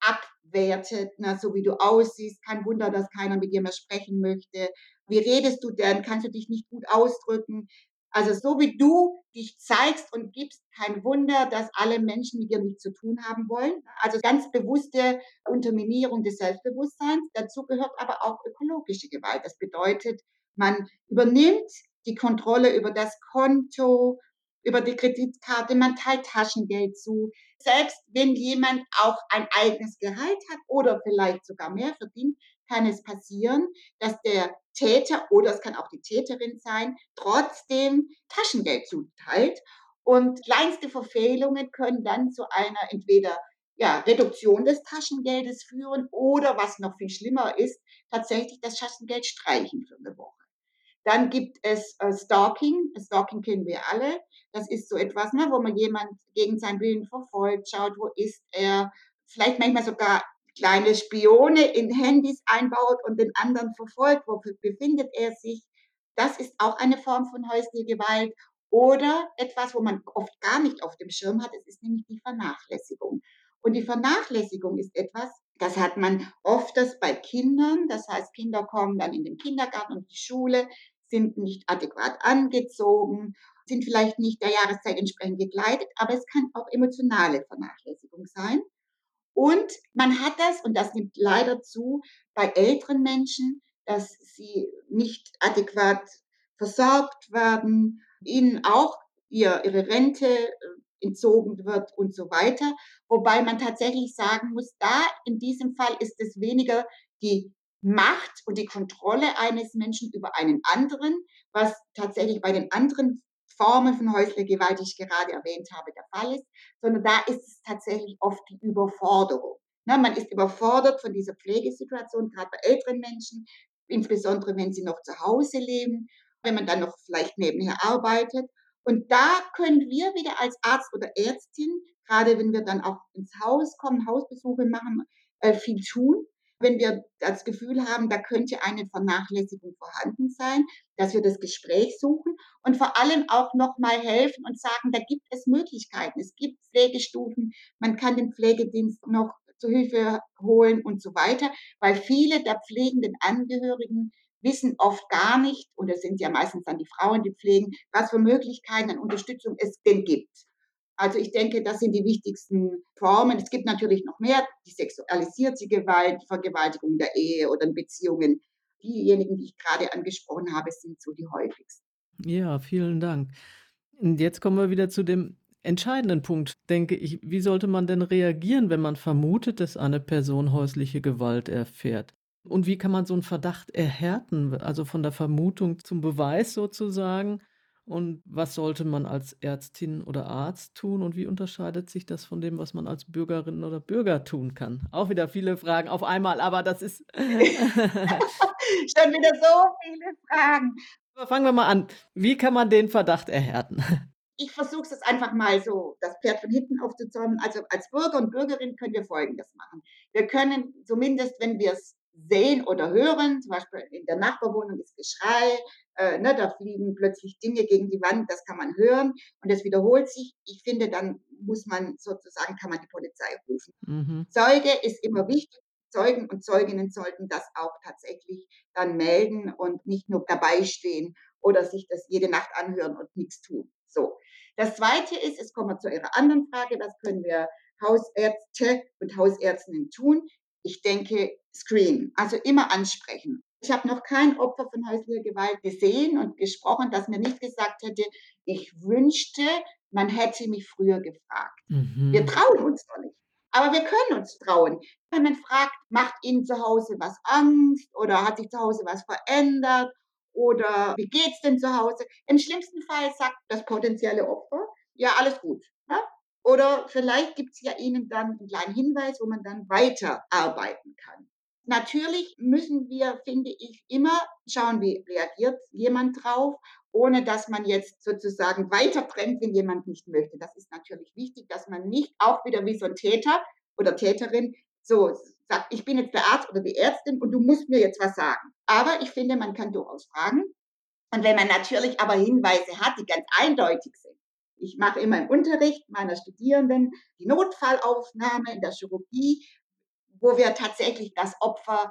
S3: abwertet, na, so wie du aussiehst, kein Wunder, dass keiner mit dir mehr sprechen möchte. Wie redest du denn? Kannst du dich nicht gut ausdrücken? Also so wie du dich zeigst und gibst, kein Wunder, dass alle Menschen mit dir nichts zu tun haben wollen. Also ganz bewusste Unterminierung des Selbstbewusstseins. Dazu gehört aber auch ökologische Gewalt. Das bedeutet, man übernimmt die Kontrolle über das Konto, über die Kreditkarte, man teilt Taschengeld zu. Selbst wenn jemand auch ein eigenes Gehalt hat oder vielleicht sogar mehr verdient, kann es passieren, dass der Täter oder es kann auch die Täterin sein, trotzdem Taschengeld zuteilt. Und kleinste Verfehlungen können dann zu einer entweder ja, Reduktion des Taschengeldes führen oder, was noch viel schlimmer ist, tatsächlich das Taschengeld streichen für eine Woche. Dann gibt es äh, Stalking. Stalking kennen wir alle. Das ist so etwas, ne, wo man jemand gegen seinen Willen verfolgt, schaut, wo ist er, vielleicht manchmal sogar kleine Spione in Handys einbaut und den anderen verfolgt, wo befindet er sich. Das ist auch eine Form von häuslicher Gewalt. Oder etwas, wo man oft gar nicht auf dem Schirm hat, es ist nämlich die Vernachlässigung. Und die Vernachlässigung ist etwas, das hat man oft bei Kindern. Das heißt, Kinder kommen dann in den Kindergarten und die Schule, sind nicht adäquat angezogen, sind vielleicht nicht der Jahreszeit entsprechend gekleidet, aber es kann auch emotionale Vernachlässigung sein. Und man hat das, und das nimmt leider zu, bei älteren Menschen, dass sie nicht adäquat versorgt werden, ihnen auch ihr, ihre Rente äh, entzogen wird und so weiter. Wobei man tatsächlich sagen muss, da in diesem Fall ist es weniger die Macht und die Kontrolle eines Menschen über einen anderen, was tatsächlich bei den anderen Formen von häuslicher Gewalt, die ich gerade erwähnt habe, der Fall ist, sondern da ist es tatsächlich oft die Überforderung. Ne, man ist überfordert von dieser Pflegesituation, gerade bei älteren Menschen, insbesondere wenn sie noch zu Hause leben, wenn man dann noch vielleicht nebenher arbeitet. Und da können wir wieder als Arzt oder Ärztin, gerade wenn wir dann auch ins Haus kommen, Hausbesuche machen, äh, viel tun wenn wir das Gefühl haben, da könnte eine Vernachlässigung vorhanden sein, dass wir das Gespräch suchen und vor allem auch nochmal helfen und sagen, da gibt es Möglichkeiten. Es gibt Pflegestufen, man kann den Pflegedienst noch zu Hilfe holen und so weiter, weil viele der pflegenden Angehörigen wissen oft gar nicht, und es sind ja meistens dann die Frauen, die pflegen, was für Möglichkeiten an Unterstützung es denn gibt. Also ich denke, das sind die wichtigsten Formen. Es gibt natürlich noch mehr, die sexualisierte Gewalt, Vergewaltigung der Ehe oder in Beziehungen. Diejenigen, die ich gerade angesprochen habe, sind so die häufigsten.
S2: Ja, vielen Dank. Und jetzt kommen wir wieder zu dem entscheidenden Punkt, denke ich. Wie sollte man denn reagieren, wenn man vermutet, dass eine Person häusliche Gewalt erfährt? Und wie kann man so einen Verdacht erhärten, also von der Vermutung zum Beweis sozusagen? Und was sollte man als Ärztin oder Arzt tun? Und wie unterscheidet sich das von dem, was man als Bürgerin oder Bürger tun kann? Auch wieder viele Fragen auf einmal, aber das ist.
S3: Schon wieder so viele Fragen.
S2: Aber fangen wir mal an. Wie kann man den Verdacht erhärten?
S3: Ich versuche es einfach mal so, das Pferd von hinten aufzuzäumen. Also als Bürger und Bürgerin können wir Folgendes machen. Wir können zumindest, wenn wir es sehen oder hören, zum Beispiel in der Nachbarwohnung ist Geschrei, äh, ne, da fliegen plötzlich Dinge gegen die Wand, das kann man hören und es wiederholt sich. Ich finde, dann muss man sozusagen, kann man die Polizei rufen. Mhm. Zeuge ist immer wichtig. Zeugen und Zeuginnen sollten das auch tatsächlich dann melden und nicht nur dabei stehen oder sich das jede Nacht anhören und nichts tun. So. Das zweite ist, es kommen wir zu Ihrer anderen Frage, was können wir Hausärzte und Hausärztinnen tun? Ich denke, screen, also immer ansprechen. Ich habe noch kein Opfer von häuslicher Gewalt gesehen und gesprochen, das mir nicht gesagt hätte, ich wünschte, man hätte mich früher gefragt. Mhm. Wir trauen uns doch nicht. Aber wir können uns trauen. Wenn man fragt, macht Ihnen zu Hause was Angst oder hat sich zu Hause was verändert oder wie geht's denn zu Hause? Im schlimmsten Fall sagt das potenzielle Opfer, ja, alles gut. Ne? Oder vielleicht gibt es ja Ihnen dann einen kleinen Hinweis, wo man dann weiterarbeiten kann. Natürlich müssen wir, finde ich, immer schauen, wie reagiert jemand drauf, ohne dass man jetzt sozusagen weiter trennt, wenn jemand nicht möchte. Das ist natürlich wichtig, dass man nicht auch wieder wie so ein Täter oder Täterin so sagt, ich bin jetzt der Arzt oder die Ärztin und du musst mir jetzt was sagen. Aber ich finde, man kann durchaus fragen. Und wenn man natürlich aber Hinweise hat, die ganz eindeutig sind, ich mache immer im Unterricht meiner Studierenden die Notfallaufnahme in der Chirurgie, wo wir tatsächlich das Opfer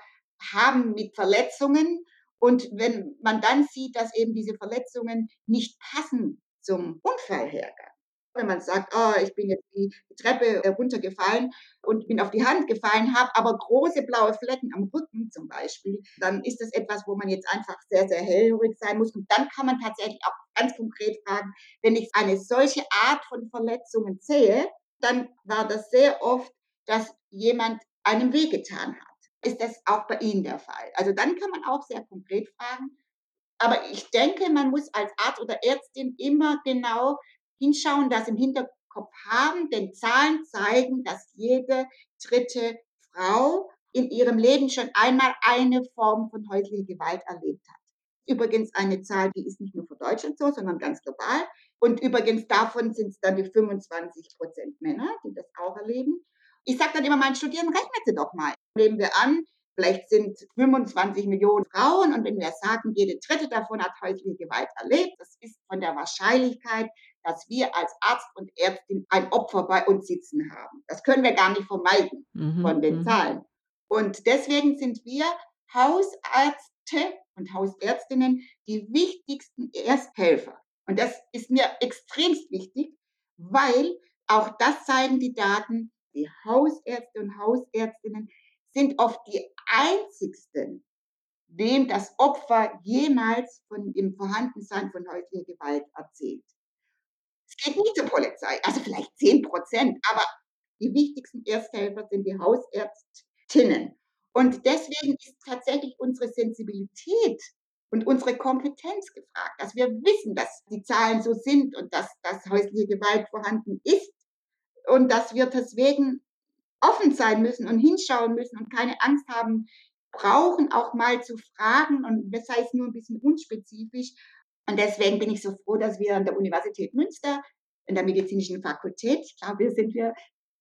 S3: haben mit Verletzungen. Und wenn man dann sieht, dass eben diese Verletzungen nicht passen zum Unfallhergang, wenn man sagt, oh, ich bin jetzt die Treppe runtergefallen und bin auf die Hand gefallen, habe aber große blaue Flecken am Rücken zum Beispiel, dann ist das etwas, wo man jetzt einfach sehr, sehr hellhörig sein muss. Und dann kann man tatsächlich auch ganz konkret fragen, wenn ich eine solche Art von Verletzungen sehe, dann war das sehr oft, dass jemand einem wehgetan hat. Ist das auch bei Ihnen der Fall? Also dann kann man auch sehr konkret fragen. Aber ich denke, man muss als Arzt oder Ärztin immer genau hinschauen, das im Hinterkopf haben, denn Zahlen zeigen, dass jede dritte Frau in ihrem Leben schon einmal eine Form von häuslicher Gewalt erlebt hat. Übrigens eine Zahl, die ist nicht nur für Deutschland so, sondern ganz global. Und übrigens davon sind es dann die 25 Prozent Männer, die das auch erleben. Ich sage dann immer meinen Studierenden, rechnet sie doch mal. Nehmen wir an, vielleicht sind 25 Millionen Frauen und wenn wir sagen, jede dritte davon hat häusliche Gewalt erlebt, das ist von der Wahrscheinlichkeit, dass wir als Arzt und Ärztin ein Opfer bei uns sitzen haben. Das können wir gar nicht vermeiden mhm. von den mhm. Zahlen. Und deswegen sind wir Hausärzte und Hausärztinnen die wichtigsten Ersthelfer. Und das ist mir extremst wichtig, weil auch das zeigen die Daten, die Hausärzte und Hausärztinnen sind oft die einzigsten, dem das Opfer jemals von dem Vorhandensein von häuslicher Gewalt erzählt. Es geht nicht zur Polizei, also vielleicht 10 Prozent, aber die wichtigsten Ersthelfer sind die Hausärztinnen. Und deswegen ist tatsächlich unsere Sensibilität und unsere Kompetenz gefragt, dass wir wissen, dass die Zahlen so sind und dass, dass häusliche Gewalt vorhanden ist und dass wir deswegen offen sein müssen und hinschauen müssen und keine Angst haben brauchen, auch mal zu fragen und das heißt nur ein bisschen unspezifisch. Und deswegen bin ich so froh, dass wir an der Universität Münster in der medizinischen Fakultät, ich glaube, wir sind wir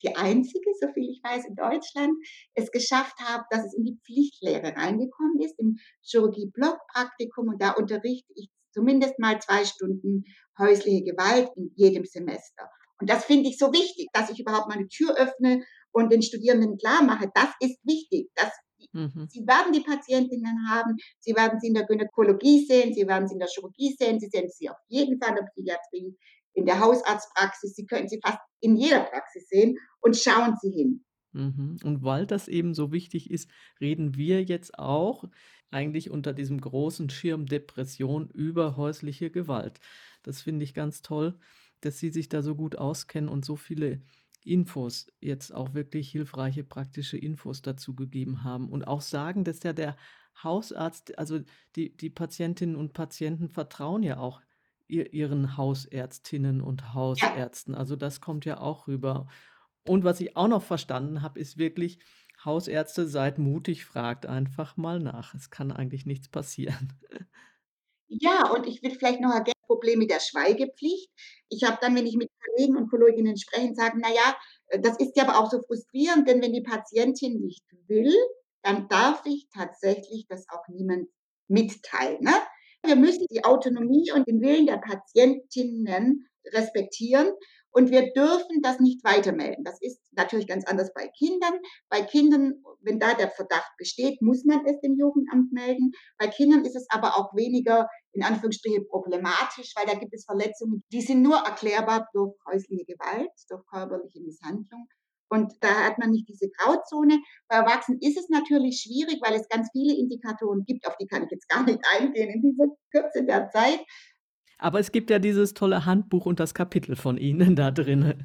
S3: die einzige, so viel ich weiß, in Deutschland, es geschafft haben, dass es in die Pflichtlehre reingekommen ist, im Chirurgie-Block-Praktikum. Und da unterrichte ich zumindest mal zwei Stunden häusliche Gewalt in jedem Semester. Und das finde ich so wichtig, dass ich überhaupt meine Tür öffne und den Studierenden klar mache, das ist wichtig. Das, Mhm. Sie werden die Patientinnen haben, Sie werden sie in der Gynäkologie sehen, Sie werden sie in der Chirurgie sehen, Sie sehen sie auf jeden Fall in der Psychiatrie, in der Hausarztpraxis, Sie können sie fast in jeder Praxis sehen und schauen Sie hin.
S2: Mhm. Und weil das eben so wichtig ist, reden wir jetzt auch eigentlich unter diesem großen Schirm Depression über häusliche Gewalt. Das finde ich ganz toll, dass Sie sich da so gut auskennen und so viele Infos jetzt auch wirklich hilfreiche praktische Infos dazu gegeben haben und auch sagen, dass ja der Hausarzt also die die Patientinnen und Patienten vertrauen ja auch ihr ihren Hausärztinnen und Hausärzten. Also, das kommt ja auch rüber. Und was ich auch noch verstanden habe, ist wirklich: Hausärzte, seid mutig, fragt einfach mal nach. Es kann eigentlich nichts passieren.
S3: Ja, und ich will vielleicht noch ergänzen, Problem mit der Schweigepflicht. Ich habe dann, wenn ich mit Kollegen und Kolleginnen spreche, sagen: „Na ja, äh, das ist ja aber auch so frustrierend, denn wenn die Patientin nicht will, dann darf ich tatsächlich das auch niemand mitteilen“, ne? Wir müssen die Autonomie und den Willen der Patientinnen respektieren und wir dürfen das nicht weitermelden. Das ist natürlich ganz anders bei Kindern. Bei Kindern, wenn da der Verdacht besteht, muss man es dem Jugendamt melden. Bei Kindern ist es aber auch weniger in Anführungsstrichen problematisch, weil da gibt es Verletzungen, die sind nur erklärbar durch häusliche Gewalt, durch körperliche Misshandlung. Und da hat man nicht diese Grauzone. Bei Erwachsenen ist es natürlich schwierig, weil es ganz viele Indikatoren gibt, auf die kann ich jetzt gar nicht eingehen in dieser Kürze der Zeit.
S2: Aber es gibt ja dieses tolle Handbuch und das Kapitel von Ihnen da drin.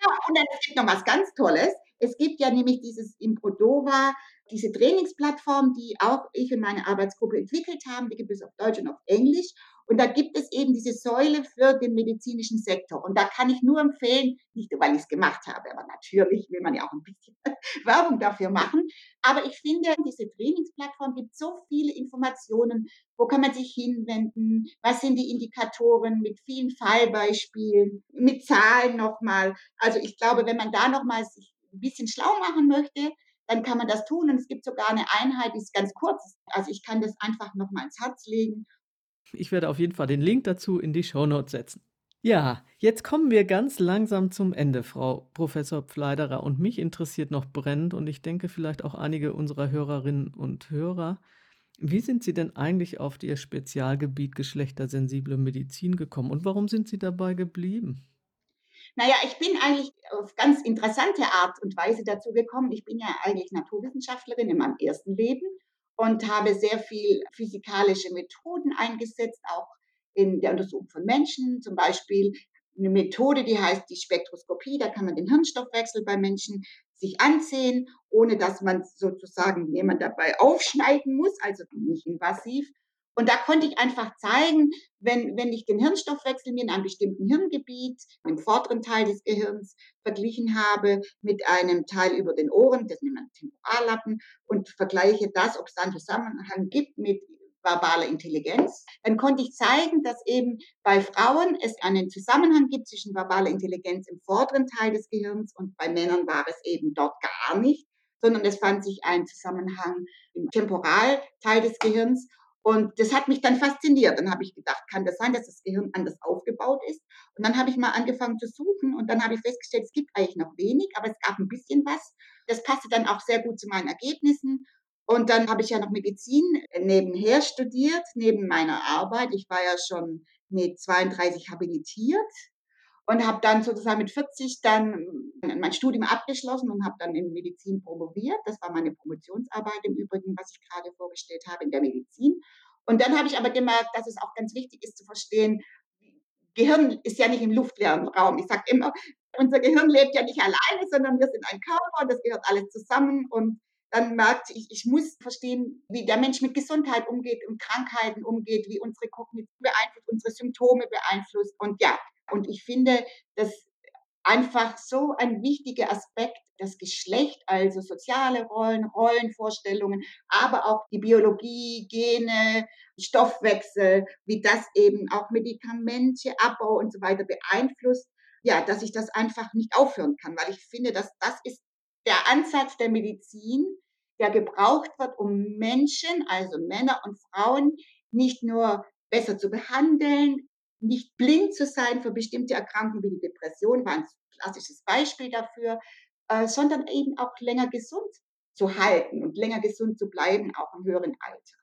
S3: Ja, und dann gibt noch was ganz Tolles. Es gibt ja nämlich dieses Improdova, diese Trainingsplattform, die auch ich und meine Arbeitsgruppe entwickelt haben. Die gibt es auf Deutsch und auf Englisch. Und da gibt es eben diese Säule für den medizinischen Sektor. Und da kann ich nur empfehlen, nicht nur, weil ich es gemacht habe, aber natürlich will man ja auch ein bisschen Werbung dafür machen. Aber ich finde, diese Trainingsplattform gibt so viele Informationen. Wo kann man sich hinwenden? Was sind die Indikatoren mit vielen Fallbeispielen, mit Zahlen nochmal? Also ich glaube, wenn man da nochmal sich ein bisschen schlau machen möchte, dann kann man das tun. Und es gibt sogar eine Einheit, die ist ganz kurz. Also ich kann das einfach nochmal ins Herz legen
S2: ich werde auf jeden Fall den Link dazu in die Shownotes setzen. Ja, jetzt kommen wir ganz langsam zum Ende, Frau Professor Pfleiderer. Und mich interessiert noch brennend und ich denke vielleicht auch einige unserer Hörerinnen und Hörer. Wie sind Sie denn eigentlich auf Ihr Spezialgebiet geschlechtersensible Medizin gekommen und warum sind Sie dabei geblieben?
S3: Naja, ich bin eigentlich auf ganz interessante Art und Weise dazu gekommen. Ich bin ja eigentlich Naturwissenschaftlerin in meinem ersten Leben und habe sehr viel physikalische Methoden eingesetzt, auch in der Untersuchung von Menschen, zum Beispiel eine Methode, die heißt die Spektroskopie. Da kann man den Hirnstoffwechsel bei Menschen sich ansehen, ohne dass man sozusagen jemand dabei aufschneiden muss, also nicht invasiv. Und da konnte ich einfach zeigen, wenn, wenn ich den Hirnstoffwechsel mir in einem bestimmten Hirngebiet, im vorderen Teil des Gehirns, verglichen habe mit einem Teil über den Ohren, das nennt man Temporallappen, und vergleiche das, ob es da einen Zusammenhang gibt mit verbaler Intelligenz, dann konnte ich zeigen, dass eben bei Frauen es einen Zusammenhang gibt zwischen verbaler Intelligenz im vorderen Teil des Gehirns und bei Männern war es eben dort gar nicht, sondern es fand sich ein Zusammenhang im Temporalteil des Gehirns und das hat mich dann fasziniert. Dann habe ich gedacht, kann das sein, dass das Gehirn anders aufgebaut ist? Und dann habe ich mal angefangen zu suchen und dann habe ich festgestellt, es gibt eigentlich noch wenig, aber es gab ein bisschen was. Das passte dann auch sehr gut zu meinen Ergebnissen. Und dann habe ich ja noch Medizin nebenher studiert, neben meiner Arbeit. Ich war ja schon mit 32 habilitiert und habe dann sozusagen mit 40 dann mein Studium abgeschlossen und habe dann in Medizin promoviert. Das war meine Promotionsarbeit im Übrigen, was ich gerade vorgestellt habe in der Medizin. Und dann habe ich aber gemerkt, dass es auch ganz wichtig ist zu verstehen, Gehirn ist ja nicht im luftleeren Raum. Ich sage immer, unser Gehirn lebt ja nicht alleine, sondern wir sind ein Körper und das gehört alles zusammen. Und dann merkte ich, ich muss verstehen, wie der Mensch mit Gesundheit umgeht und Krankheiten umgeht, wie unsere Kognition beeinflusst, unsere Symptome beeinflusst. Und ja, und ich finde, dass einfach so ein wichtiger Aspekt das Geschlecht, also soziale Rollen, Rollenvorstellungen, aber auch die Biologie, Gene, Stoffwechsel, wie das eben auch Medikamente, Abbau und so weiter beeinflusst, ja, dass ich das einfach nicht aufhören kann, weil ich finde, dass das ist der Ansatz der Medizin, der gebraucht wird, um Menschen, also Männer und Frauen, nicht nur besser zu behandeln, nicht blind zu sein für bestimmte Erkrankungen wie die Depression, war ein klassisches Beispiel dafür, äh, sondern eben auch länger gesund zu halten und länger gesund zu bleiben, auch im höheren Alter.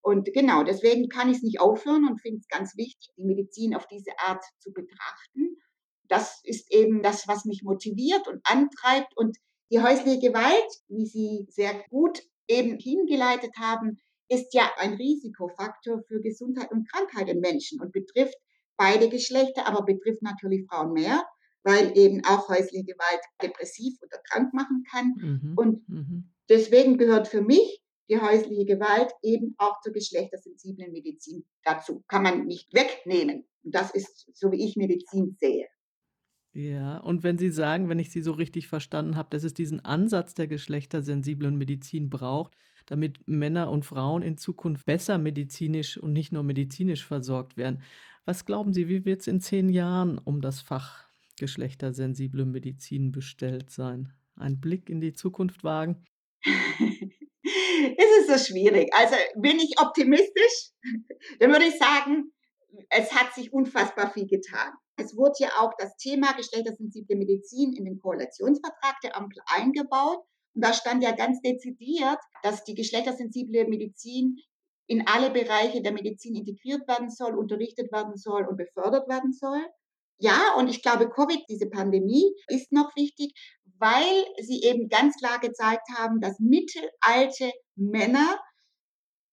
S3: Und genau, deswegen kann ich es nicht aufhören und finde es ganz wichtig, die Medizin auf diese Art zu betrachten. Das ist eben das, was mich motiviert und antreibt. Und die häusliche Gewalt, wie Sie sehr gut eben hingeleitet haben, ist ja ein Risikofaktor für Gesundheit und Krankheit in Menschen und betrifft beide Geschlechter, aber betrifft natürlich Frauen mehr, weil eben auch häusliche Gewalt depressiv oder krank machen kann. Mhm. Und mhm. deswegen gehört für mich die häusliche Gewalt eben auch zur geschlechtersensiblen Medizin dazu. Kann man nicht wegnehmen. Und das ist so, wie ich Medizin sehe.
S2: Ja, und wenn Sie sagen, wenn ich Sie so richtig verstanden habe, dass es diesen Ansatz der geschlechtersensiblen Medizin braucht, damit Männer und Frauen in Zukunft besser medizinisch und nicht nur medizinisch versorgt werden. Was glauben Sie, wie wird es in zehn Jahren um das Fach geschlechtersensible Medizin bestellt sein? Ein Blick in die Zukunft wagen?
S3: es ist so schwierig. Also bin ich optimistisch, dann würde ich sagen, es hat sich unfassbar viel getan. Es wurde ja auch das Thema geschlechtersensible Medizin in den Koalitionsvertrag der Ampel eingebaut. Und da stand ja ganz dezidiert, dass die geschlechtersensible Medizin in alle Bereiche der Medizin integriert werden soll, unterrichtet werden soll und befördert werden soll. Ja, und ich glaube, Covid, diese Pandemie, ist noch wichtig, weil sie eben ganz klar gezeigt haben, dass mittelalte Männer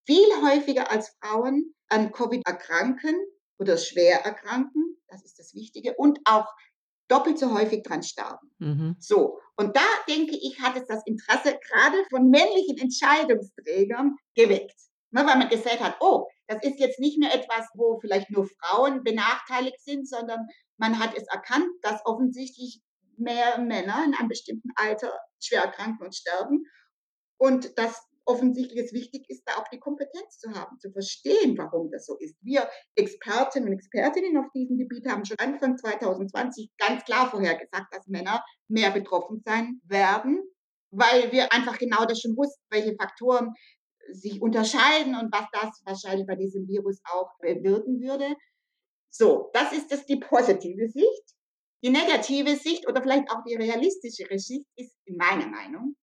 S3: viel häufiger als Frauen an Covid erkranken oder schwer erkranken. Das ist das Wichtige. Und auch doppelt so häufig dran sterben. Mhm. So. Und da denke ich, hat es das Interesse gerade von männlichen Entscheidungsträgern geweckt. Ne, weil man gesagt hat, oh, das ist jetzt nicht mehr etwas, wo vielleicht nur Frauen benachteiligt sind, sondern man hat es erkannt, dass offensichtlich mehr Männer in einem bestimmten Alter schwer erkranken und sterben. Und dass offensichtlich es wichtig ist, da auch die Kompetenz zu haben, zu verstehen, warum das so ist. Wir Expertinnen und Expertinnen auf diesem Gebiet haben schon Anfang 2020 ganz klar vorhergesagt, dass Männer mehr betroffen sein werden, weil wir einfach genau das schon wussten, welche Faktoren sich unterscheiden und was das wahrscheinlich bei diesem Virus auch bewirken würde. So, das ist das die positive Sicht. Die negative Sicht oder vielleicht auch die realistischere Sicht ist in meiner Meinung,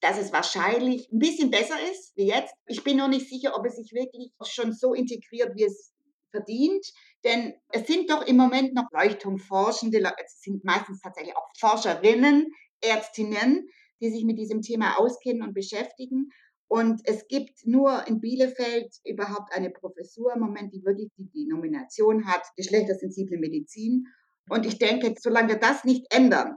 S3: dass es wahrscheinlich ein bisschen besser ist wie jetzt. Ich bin noch nicht sicher, ob es sich wirklich schon so integriert, wie es verdient. Denn es sind doch im Moment noch Leuchtturmforschende, es sind meistens tatsächlich auch Forscherinnen, Ärztinnen, die sich mit diesem Thema auskennen und beschäftigen. Und es gibt nur in Bielefeld überhaupt eine Professur im Moment, die wirklich die, die Nomination hat, geschlechtersensible Medizin. Und ich denke, solange wir das nicht ändern,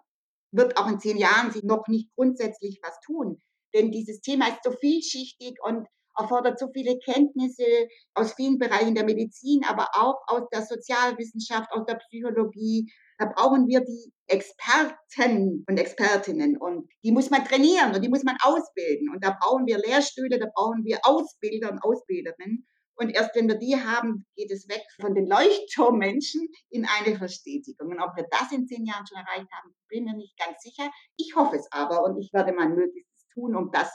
S3: wird auch in zehn Jahren sich noch nicht grundsätzlich was tun. Denn dieses Thema ist so vielschichtig und erfordert so viele Kenntnisse aus vielen Bereichen der Medizin, aber auch aus der Sozialwissenschaft, aus der Psychologie. Da brauchen wir die Experten und Expertinnen und die muss man trainieren und die muss man ausbilden. Und da brauchen wir Lehrstühle, da brauchen wir Ausbilder und Ausbilderinnen. Und erst wenn wir die haben, geht es weg von den Leuchtturmmenschen in eine Verstetigung. Und ob wir das in zehn Jahren schon erreicht haben, bin mir nicht ganz sicher. Ich hoffe es aber und ich werde mein Möglichstes tun, um das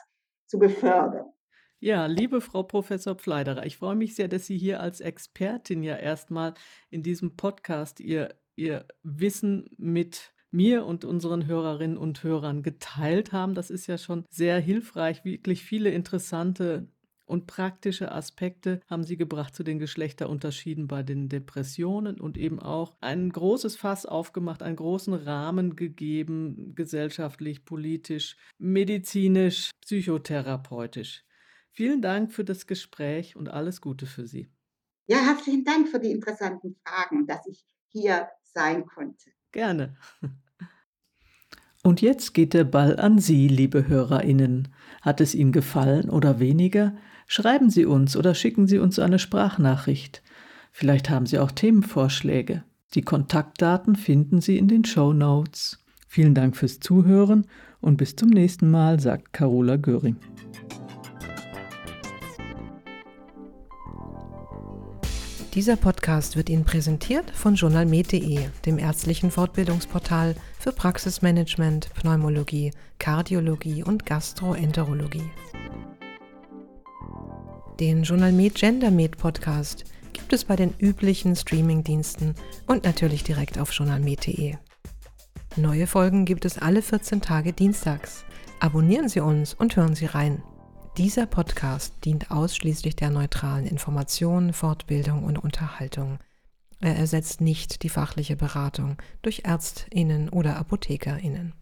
S3: zu befördern.
S2: Ja, liebe Frau Professor Pfleiderer, ich freue mich sehr, dass Sie hier als Expertin ja erstmal in diesem Podcast Ihr, Ihr Wissen mit mir und unseren Hörerinnen und Hörern geteilt haben. Das ist ja schon sehr hilfreich, wirklich viele interessante und praktische Aspekte haben Sie gebracht zu den Geschlechterunterschieden bei den Depressionen und eben auch ein großes Fass aufgemacht, einen großen Rahmen gegeben, gesellschaftlich, politisch, medizinisch, psychotherapeutisch. Vielen Dank für das Gespräch und alles Gute für Sie.
S3: Ja, herzlichen Dank für die interessanten Fragen, dass ich hier sein konnte.
S2: Gerne. Und jetzt geht der Ball an Sie, liebe Hörerinnen. Hat es Ihnen gefallen oder weniger? Schreiben Sie uns oder schicken Sie uns eine Sprachnachricht. Vielleicht haben Sie auch Themenvorschläge. Die Kontaktdaten finden Sie in den Show Notes. Vielen Dank fürs Zuhören und bis zum nächsten Mal, sagt Carola Göring.
S1: Dieser Podcast wird Ihnen präsentiert von journalmed.de, dem ärztlichen Fortbildungsportal für Praxismanagement, Pneumologie, Kardiologie und Gastroenterologie. Den Journalmed GenderMed Podcast gibt es bei den üblichen Streamingdiensten und natürlich direkt auf journalmed.de. Neue Folgen gibt es alle 14 Tage dienstags. Abonnieren Sie uns und hören Sie rein. Dieser Podcast dient ausschließlich der neutralen Information, Fortbildung und Unterhaltung. Er ersetzt nicht die fachliche Beratung durch Ärztinnen oder Apothekerinnen.